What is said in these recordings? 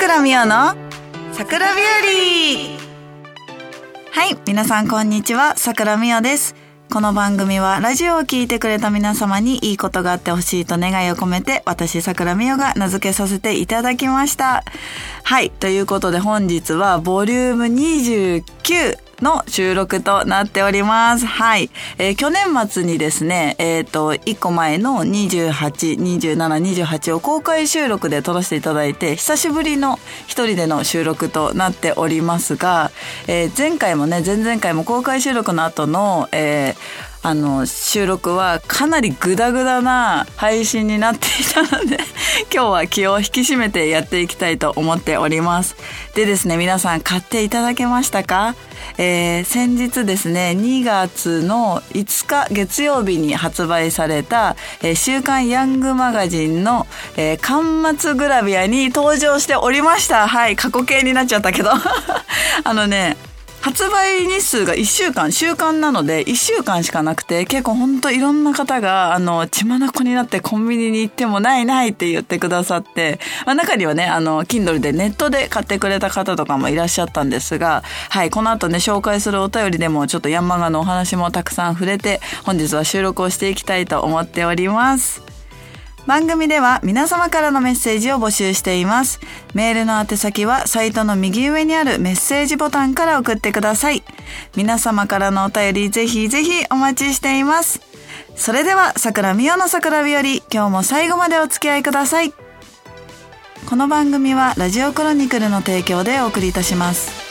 桜美桜の桜ビューリーはい皆さんこんにちは。桜美桜です。この番組はラジオを聴いてくれた皆様にいいことがあってほしいと願いを込めて私桜美代が名付けさせていただきました。はいということで本日はボリューム29の収録となっております。はい。えー、去年末にですね、えっ、ー、と、1個前の28、27、28を公開収録で撮らせていただいて、久しぶりの一人での収録となっておりますが、えー、前回もね、前々回も公開収録の後の、えー、あの収録はかなりグダグダな配信になっていたので 今日は気を引き締めてやっていきたいと思っております。でですね皆さん買っていただけましたか、えー、先日ですね2月の5日月曜日に発売された、えー、週刊ヤングマガジンの、えー、巻末グラビアに登場しておりました。はい過去形になっちゃったけど。あのね発売日数が1週間、週間なので1週間しかなくて、結構ほんといろんな方が、あの、血眼になってコンビニに行ってもないないって言ってくださって、まあ、中にはね、あの、Kindle でネットで買ってくれた方とかもいらっしゃったんですが、はい、この後ね、紹介するお便りでもちょっとヤンマガのお話もたくさん触れて、本日は収録をしていきたいと思っております。番組では皆様からのメッセージを募集しています。メールの宛先はサイトの右上にあるメッセージボタンから送ってください。皆様からのお便りぜひぜひお待ちしています。それでは桜美代の桜日和、今日も最後までお付き合いください。この番組はラジオクロニクルの提供でお送りいたします。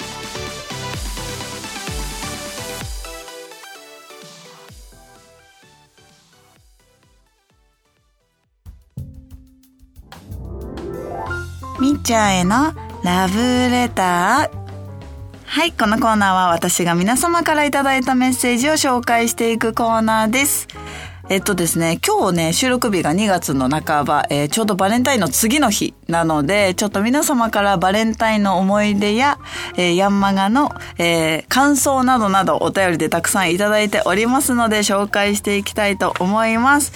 みっちゃんへのラブレター。はい、このコーナーは私が皆様からいただいたメッセージを紹介していくコーナーです。えっとですね、今日ね、収録日が2月の半ば、えー、ちょうどバレンタインの次の日なので、ちょっと皆様からバレンタインの思い出や、えー、ヤンマガの、えー、感想などなどお便りでたくさんいただいておりますので、紹介していきたいと思います。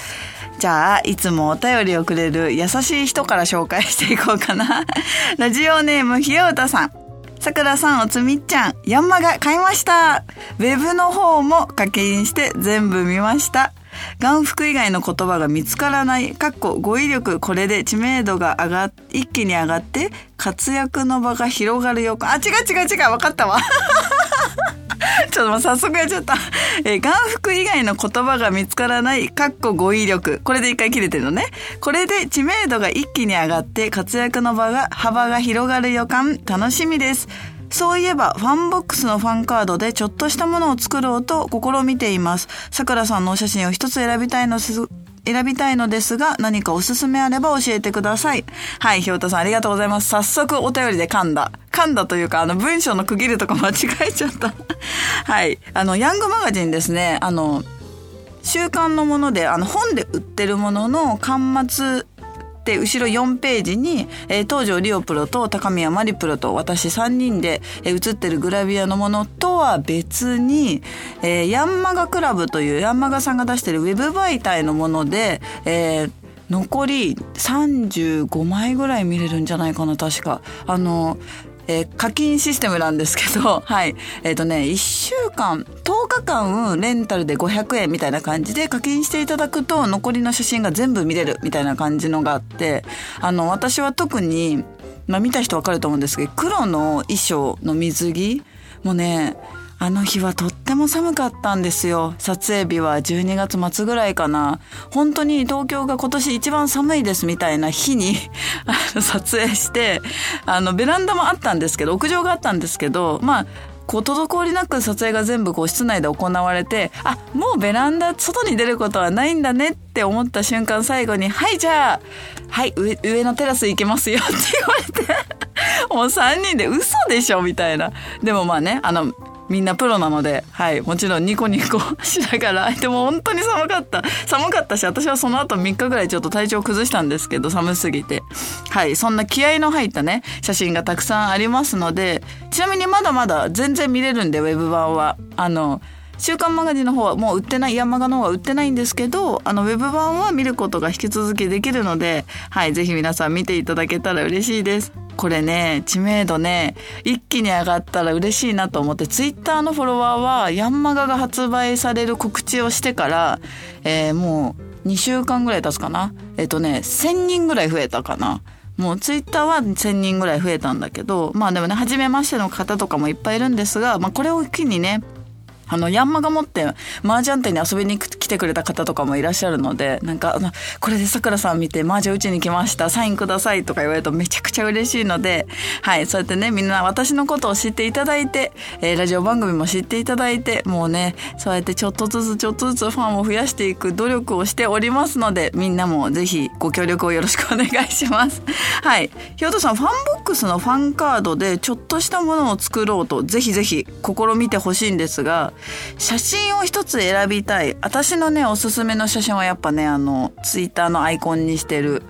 じゃあ、いつもお便りをくれる優しい人から紹介していこうかな。ラジオネームひようたさん。さくらさん、おつみっちゃん、ヤンマが買いましたウェブの方も課金して全部見ました。眼福以外の言葉が見つからない、かっこ語彙力、これで知名度が上がっ、一気に上がって、活躍の場が広がるよ。あ、違う違う違う、わかったわ。ちょっともう早速やっちゃった。えー、眼福以外の言葉が見つからない、かっこ語彙力。これで一回切れてるのね。これで知名度が一気に上がって活躍の場が、幅が広がる予感、楽しみです。そういえば、ファンボックスのファンカードでちょっとしたものを作ろうと試みています。さくらさんのお写真を一つ選びたいのです、選びたいのですが、何かおすすめあれば教えてください。はい、ひょうたさんありがとうございます。早速お便りで噛んだ。噛んだというか、あの、文章の区切るとか間違えちゃった。はい。あの、ヤングマガジンですね、あの、週刊のもので、あの、本で売ってるものの巻末で後ろ4ページに、えー、東條リオプロと高宮マリプロと私3人で、えー、写ってるグラビアのものとは別に、えー、ヤンマガクラブというヤンマガさんが出してるウェブ媒体のもので、えー、残り35枚ぐらい見れるんじゃないかな確か。あのえー、課金システムなんですけど、はい。えっ、ー、とね、1週間、10日間レンタルで500円みたいな感じで課金していただくと残りの写真が全部見れるみたいな感じのがあって、あの、私は特に、まあ見た人わかると思うんですけど、黒の衣装の水着もね、あの日はとっても寒かったんですよ。撮影日は12月末ぐらいかな。本当に東京が今年一番寒いですみたいな日に 撮影して、あの、ベランダもあったんですけど、屋上があったんですけど、まあ、こう滞りなく撮影が全部こう室内で行われてあもうベランダ外に出ることはないんだねって思った瞬間最後に「はいじゃあはい上上のテラス行けますよ」って言われて もう3人で嘘でしょみたいなでもまあねあのみんなプロなので、はい、もちろんニコニコ しながら、でも本当に寒かった。寒かったし、私はその後3日ぐらいちょっと体調崩したんですけど、寒すぎて。はい、そんな気合の入ったね、写真がたくさんありますので、ちなみにまだまだ全然見れるんで、ウェブ版は。あの、週刊マガジンの方はもう売ってないヤンマガの方は売ってないんですけどあのウェブ版は見ることが引き続きできるのではいぜひ皆さん見ていただけたら嬉しいです。これね知名度ね一気に上がったら嬉しいなと思ってツイッターのフォロワーはヤンマガが発売される告知をしてから、えー、もう2週間ぐらい経つかな。えっ、とね1,000人ぐらい増えたかな。もうツイッターは1,000人ぐらい増えたんだけどまあでもね初めましての方とかもいっぱいいるんですが、まあ、これを機にねあの、ヤンマが持って麻雀店に遊びに行くてくれた方とかもいらっしゃるので、なんか、あの、これでさくらさん見て麻雀打ちに来ました、サインくださいとか言われるとめちゃくちゃ嬉しいので、はい、そうやってね、みんな私のことを知っていただいて、えー、ラジオ番組も知っていただいて、もうね、そうやってちょっとずつちょっとずつファンを増やしていく努力をしておりますので、みんなもぜひご協力をよろしくお願いします。はい。ひょとさん、ファンボックスのファンカードでちょっとしたものを作ろうと、ぜひぜひ試みてほしいんですが、写真を一つ選びたい。私のね、おすすめの写真はやっぱね、あの、ツイッターのアイコンにしてる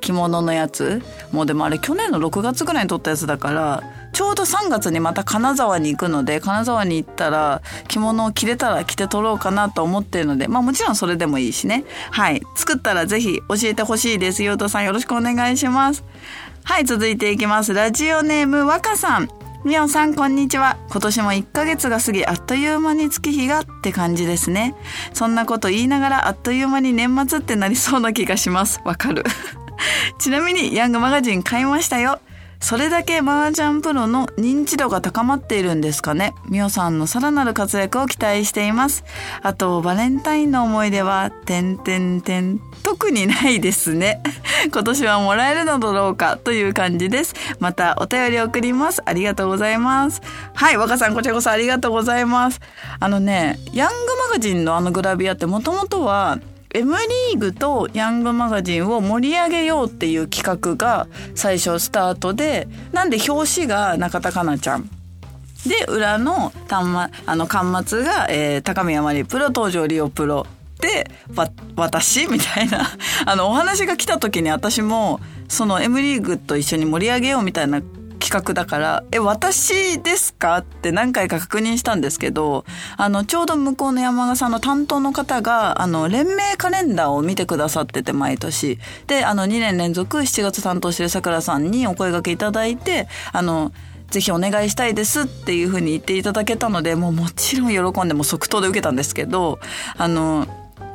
着物のやつ。もうでもあれ去年の6月ぐらいに撮ったやつだから、ちょうど3月にまた金沢に行くので、金沢に行ったら着物を着れたら着て撮ろうかなと思ってるので、まあもちろんそれでもいいしね。はい。作ったらぜひ教えてほしいです。ゆうとさんよろしくお願いします。はい、続いていきます。ラジオネーム若さん。みおさんこんにちは。今年も1ヶ月が過ぎあっという間に月日がって感じですね。そんなこと言いながらあっという間に年末ってなりそうな気がします。わかる。ちなみにヤングマガジン買いましたよ。それだけ麻雀プロの認知度が高まっているんですかね？みおさんのさらなる活躍を期待しています。あと、バレンタインの思い出は、てんてんてん、特にないですね。今年はもらえるのだろうか？という感じです。またお便り送ります。ありがとうございます。はい、若さんこちらこそありがとうございます。あのね、ヤングマガジンのあのグラビアってもともとは M リーグとヤングマガジンを盛り上げようっていう企画が最初スタートでなんで表紙が中田香菜ちゃん。で裏の端末あの端末が、えー、高宮まりプロ登場リオプロでわ私みたいな。あのお話が来た時に私もその M リーグと一緒に盛り上げようみたいな企画だから、え、私ですか？って何回か確認したんですけど、あの、ちょうど向こうの山賀さんの担当の方が、あの、連名カレンダーを見てくださってて、毎年。で、あの、2年連続7月担当してる桜さんにお声掛けいただいて、あの、ぜひお願いしたいですっていうふうに言っていただけたので、もうもちろん喜んでも即答で受けたんですけど、あの、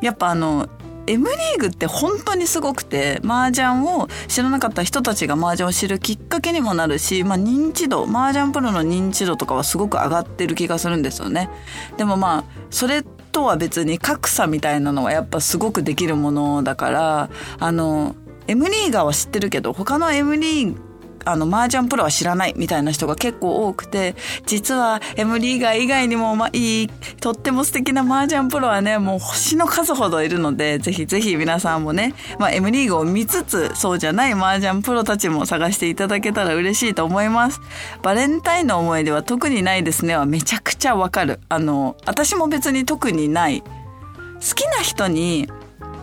やっぱあの、M リーグって本当にすごくて麻雀を知らなかった人たちが麻雀を知るきっかけにもなるし、まあ、認知度麻雀プロの認知度とかはすごく上がってる気がするんですよね。でもまあそれとは別に格差みたいなのはやっぱすごくできるものだからあの M リーガーは知ってるけど他の M リーあの、麻雀プロは知らないみたいな人が結構多くて、実は M リーガー以外にも、まあ、いい、とっても素敵な麻雀プロはね、もう星の数ほどいるので、ぜひぜひ皆さんもね、まあ、M リーグを見つつ、そうじゃない麻雀プロたちも探していただけたら嬉しいと思います。バレンタインの思い出は特にないですねはめちゃくちゃわかる。あの、私も別に特にない。好きな人に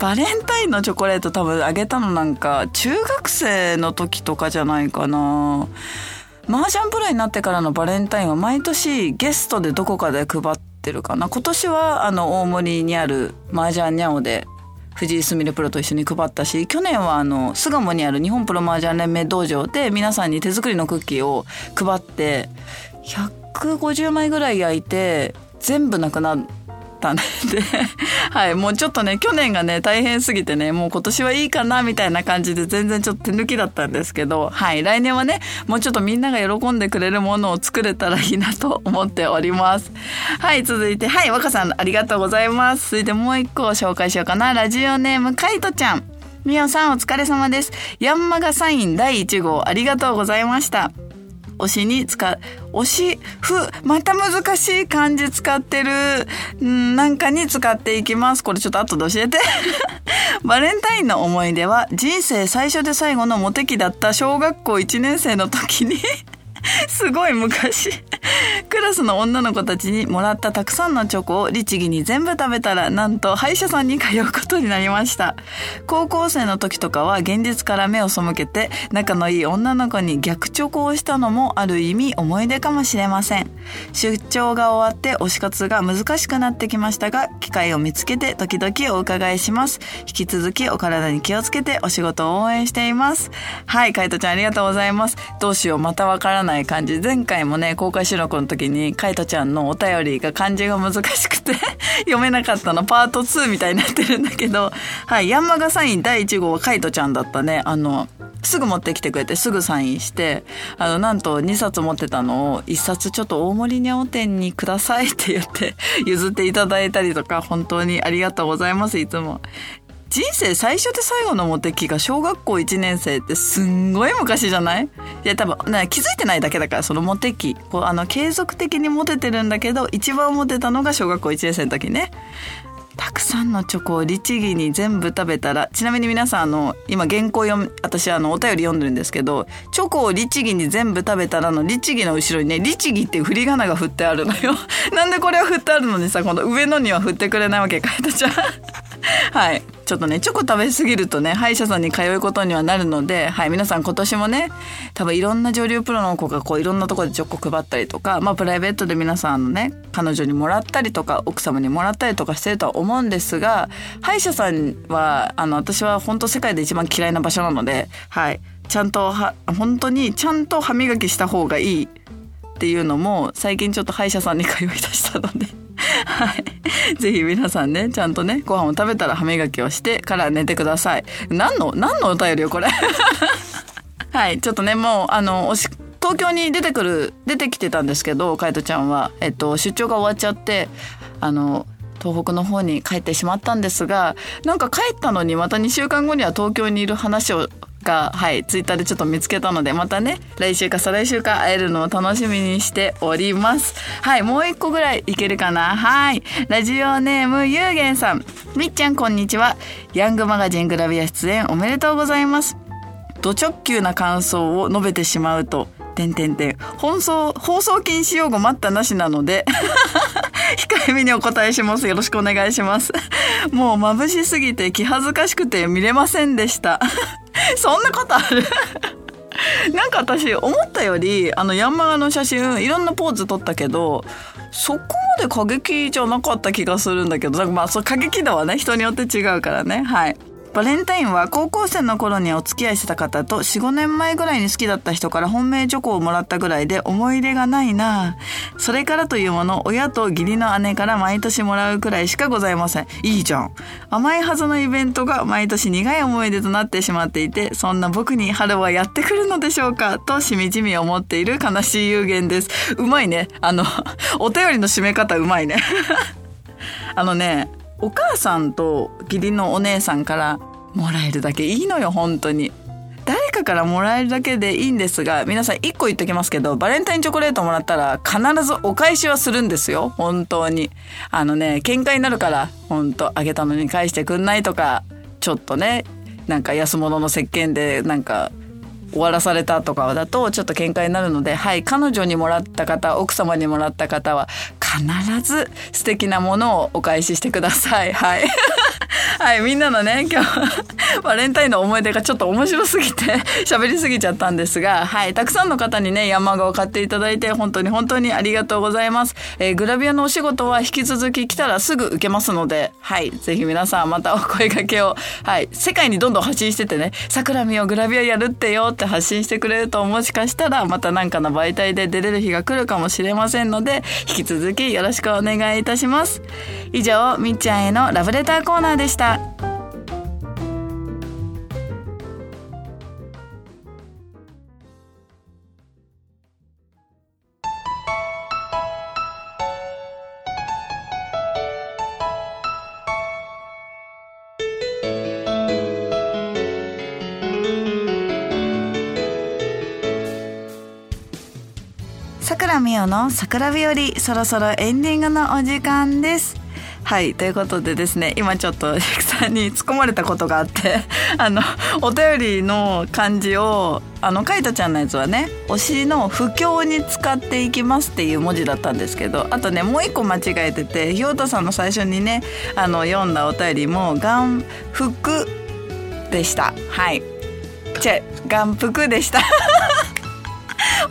バレンタインのチョコレート多分あげたのなんか中学生の時とかじゃないかな。麻雀プロになってからのバレンタインは毎年ゲストでどこかで配ってるかな。今年はあの大森にある麻雀ニャオで藤井すみれプロと一緒に配ったし去年はあの巣鴨にある日本プロ麻雀連盟道場で皆さんに手作りのクッキーを配って150枚ぐらい焼いて全部なくなってったんで はい、もうちょっとね、去年がね、大変すぎてね、もう今年はいいかな、みたいな感じで全然ちょっと手抜きだったんですけど、はい、来年はね、もうちょっとみんなが喜んでくれるものを作れたらいいなと思っております。はい、続いて、はい、若さんありがとうございます。続いてもう一個紹介しようかな。ラジオネーム、カイトちゃん。みおさんお疲れ様です。ヤンマガサイン第1号ありがとうございました。推しに使う、推し、ふ、また難しい漢字使ってる、んなんかに使っていきます。これちょっと後で教えて。バレンタインの思い出は、人生最初で最後のモテ期だった小学校1年生の時に すごい昔。クラスの女の子たちにもらったたくさんのチョコを律儀に全部食べたら、なんと歯医者さんに通うことになりました。高校生の時とかは現実から目を背けて、仲のいい女の子に逆チョコをしたのもある意味思い出かもしれません。出張が終わって推し活が難しくなってきましたが、機会を見つけて時々お伺いします。引き続きお体に気をつけてお仕事を応援しています。はい、カイトちゃんありがとうございます。どうしよう、またわからない感じ。前回もね、公開収録の時に、カイトちゃんのお便りが漢字が難しくて 読めなかったの、パート2みたいになってるんだけど、はい、ヤンマガサイン第1号はカイトちゃんだったね。あの、すぐ持ってきてくれてすぐサインして。あのなんと2冊持ってたのを1冊ちょっと大森にゃお店にくださいって言って譲っていただいたりとか本当にありがとうございます。いつも。人生最初で最後のモテ期が小学校1年生ってすんごい昔じゃない？いや多分、ね、気づいてないだけだからそのモテ期こうあの継続的にモテてるんだけど一番モテたのが小学校1年生の時ね。たくさんのチョコを律儀に全部食べたらちなみに皆さんあの今原稿読む私あのお便り読んでるんですけどチョコを律儀に全部食べたらの律儀の後ろにね律儀っていう振り仮名が振ってあるのよ。なんでこれは振ってあるのにさ今度上のには振ってくれないわけかいとちゃ。んはい。ちょっとねチョコ食べ過ぎるとね歯医者さんに通うことにはなるのではい。皆さん今年もね多分いろんな女流プロの子がこういろんなとこでチョコ配ったりとかまあプライベートで皆さんのね彼女にもらったりとか奥様にもらったりとかしてるとは思うんですが歯医者さんはあの私は本当世界で一番嫌いな場所なのではい。ちゃんとは本当にちゃんと歯磨きした方がいいっていうのも最近ちょっと歯医者さんに通い出したので はい。ぜひ皆さんね、ちゃんとね、ご飯を食べたら歯磨きをしてから寝てください。何の、何のお便りよ、これ。はい。ちょっとね、もう、あの、おし、東京に出てくる、出てきてたんですけど、カイトちゃんは、えっと、出張が終わっちゃって、あの、東北の方に帰ってしまったんですがなんか帰ったのにまた2週間後には東京にいる話をが、はい、ツイッターでちょっと見つけたので、またね、来週か再来週か会えるのを楽しみにしております。はい、もう一個ぐらいいけるかなはい。ラジオネームゆうげんさん。みっちゃんこんにちは。ヤングマガジングラビア出演おめでとうございます。ド直球な感想を述べてしまうと、てんてんてん。放送、放送禁止用語待ったなしなので 控えめにお答えします。よろしくお願いします。もう眩しすぎて気恥ずかしくて見れませんでした。そんなことある？なんか私思ったよりあのヤンマガの写真いろんなポーズ撮ったけどそこまで過激じゃなかった気がするんだけどまあそ過激度はね人によって違うからねはいバレンタインは高校生の頃にお付き合いしてた方と4、5年前ぐらいに好きだった人から本命チョコをもらったぐらいで思い出がないなそれからというもの、親と義理の姉から毎年もらうくらいしかございません。いいじゃん。甘いはずのイベントが毎年苦い思い出となってしまっていて、そんな僕に春はやってくるのでしょうか？としみじみ思っている悲しい有限です。うまいね。あの、お便りの締め方うまいね。あのね、お母さんと義理のお姉さんからもらえるだけいいのよ本当に。誰かからもらえるだけでいいんですが皆さん1個言っときますけどバレンタインチョコレートもらったら必ずお返しはするんですよ。本当に。あのね喧嘩になるから本当あげたのに返してくんないとかちょっとねなんか安物の石鹸でなんか終わらされたとかだとちょっと喧嘩になるので、はい、彼女にもらった方、奥様にもらった方は必ず素敵なものをお返ししてください。はい。はい、みんなのね、今日バレンタインの思い出がちょっと面白すぎて 喋りすぎちゃったんですが、はい、たくさんの方にね、山画を買っていただいて、本当に本当にありがとうございます。えー、グラビアのお仕事は引き続き来たらすぐ受けますので、はい、ぜひ皆さんまたお声掛けを、はい、世界にどんどん発信しててね、桜見をグラビアやるってよって発信してくれると、もしかしたらまた何かの媒体で出れる日が来るかもしれませんので、引き続きよろしくお願いいたします。以上、みっちゃんへのラブレターコーナーでした。桜美代の桜日和そろそろエンディングのお時間ですはいということでですね今ちょっとシクさんに突っ込まれたことがあって あのお便りの漢字をあのカイトちゃんのやつはね推しの不況に使っていきますっていう文字だったんですけどあとねもう一個間違えててひよたさんの最初にねあの読んだお便りも眼福でした。はい。チェ眼福でした。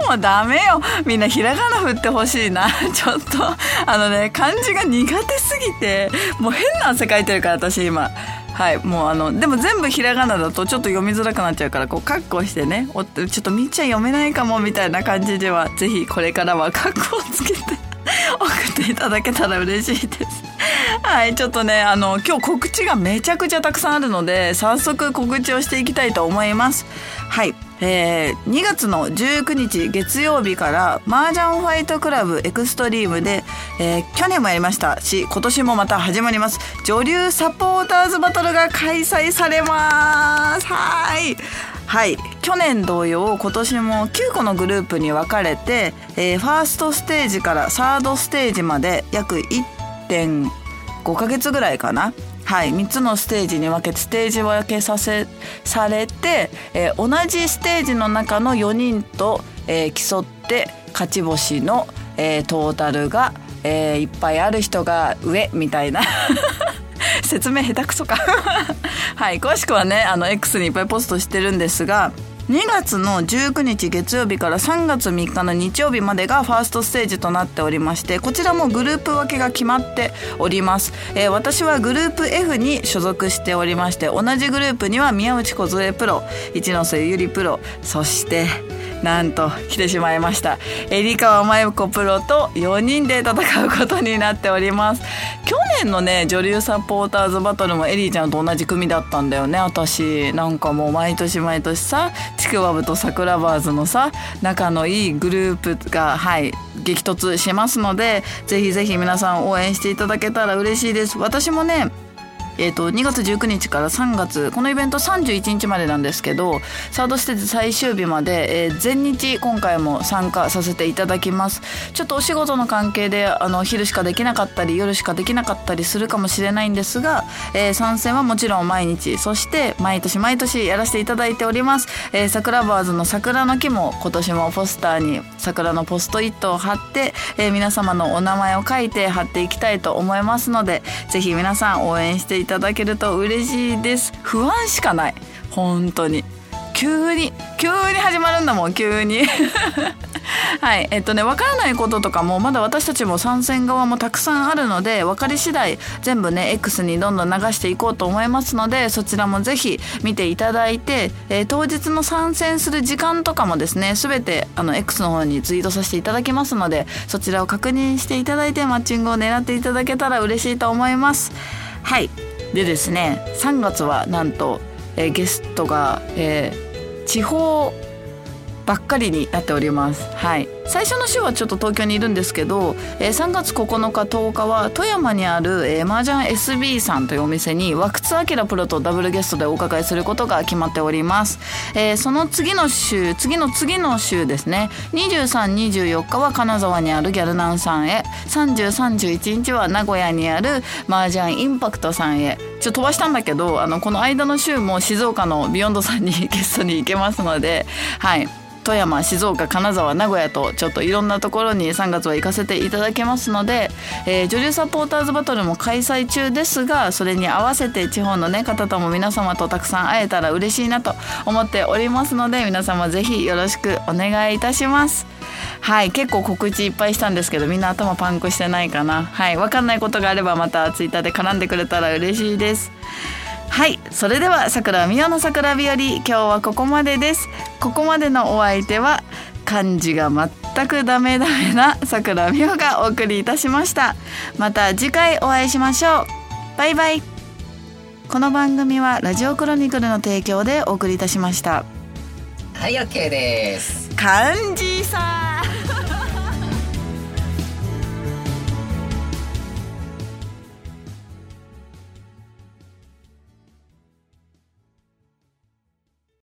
もうダメよ。みんなひらがな振ってほしいな。ちょっと。あのね漢字が苦手すぎてもう変な汗かいてるから私今。はいもうあのでも全部ひらがなだとちょっと読みづらくなっちゃうからこうカッコしてね。おちょっとみっちゃん読めないかもみたいな感じではぜひこれからはカッコをつけて 送っていただけたら嬉しいです。はいちょっとねあの今日告知がめちゃくちゃたくさんあるので早速告知をしていきたいと思います。はい。えー、2月の19日月曜日から麻雀ファイトクラブエクストリームで、えー、去年もやりました。し今年もまた始まります。女流サポーターズバトルが開催されます。はい。はい。去年同様今年も9個のグループに分かれて、えー、ファーストステージからサードステージまで約1.5ヶ月ぐらいかな。はい、3つのステージに分けてステージ分けさせされて、えー、同じステージの中の4人と、えー、競って勝ち星の、えー、トータルが、えー、いっぱいある人が上みたいな。説明下手くそか。はい詳しくはねあの X にいっぱいポストしてるんですが2月の19日月曜日から3月3日の日曜日までがファーストステージとなっておりましてこちらもグループ分けが決まっております、えー、私はグループ F に所属しておりまして同じグループには宮内梢プロ一ノ瀬ゆりプロそしてなんと来てしまいました。入川真由子プロと4人で戦うことになっております。去年のね女流サポーターズバトルもエリーちゃんと同じ組だったんだよね。私なんかもう毎年毎年さちくわぶと桜バーズのさ仲のいいグループがはい激突しますのでぜひぜひ皆さん応援していただけたら嬉しいです。私もねえーと、2月19日から3月このイベント31日までなんですけどサードステージ最終日まで、えー、全日今回も参加させていただきます。ちょっとお仕事の関係であの昼しかできなかったり夜しかできなかったりするかもしれないんですが、えー、参戦はもちろん毎日そして毎年毎年やらせていただいております、えー、桜バーズの桜の木も今年もポスターに桜のポストイットを貼って、えー、皆様のお名前を書いて貼っていきたいと思いますのでぜひ皆さん応援していただけると嬉しいです。不安しかない。本当に。急に急に始まるんだもん急に。はい。えっとね分からないこととかもまだ私たちも参戦側もたくさんあるので分かり次第全部ね X にどんどん流していこうと思いますのでそちらもぜひ見ていただいて、えー、当日の参戦する時間とかもですね全てあの X の方にツイートさせていただきますのでそちらを確認していただいてマッチングを狙っていただけたら嬉しいと思います。はい。でですね3月はなんと、えー、ゲストが、えー、地方ばっかりになっております。はい。最初の週はちょっと東京にいるんですけど、えー、3月9日10日は富山にある、えー、麻雀 SB さんというお店に和久津明プロとダブルゲストでお伺いすることが決まっております。えー、その次の週、次の次の週ですね。23、24日は金沢にあるギャルナンさんへ、30、31日は名古屋にある麻雀インパクトさんへ。ちょっと飛ばしたんだけど、あのこの間の週も静岡のビヨンドさんに ゲストに行けますので、はい。富山静岡金沢名古屋とちょっといろんなところに3月は行かせていただけますので、えー、女流サポーターズバトルも開催中ですがそれに合わせて地方の、ね、方とも皆様とたくさん会えたら嬉しいなと思っておりますので皆様ぜひよろしくお願いいたします。はい結構告知いっぱいしたんですけどみんな頭パンクしてないかなはい分かんないことがあればまたツイッターで絡んでくれたら嬉しいですはいそれでは桜美代の桜日和今日はここまでです。ここまでのお相手は漢字が全くダメダメな桜美代がお送りいたしました。また次回お会いしましょう。バイバイ。この番組はラジオクロニクルの提供でお送りいたしました。はい OK です。漢字さん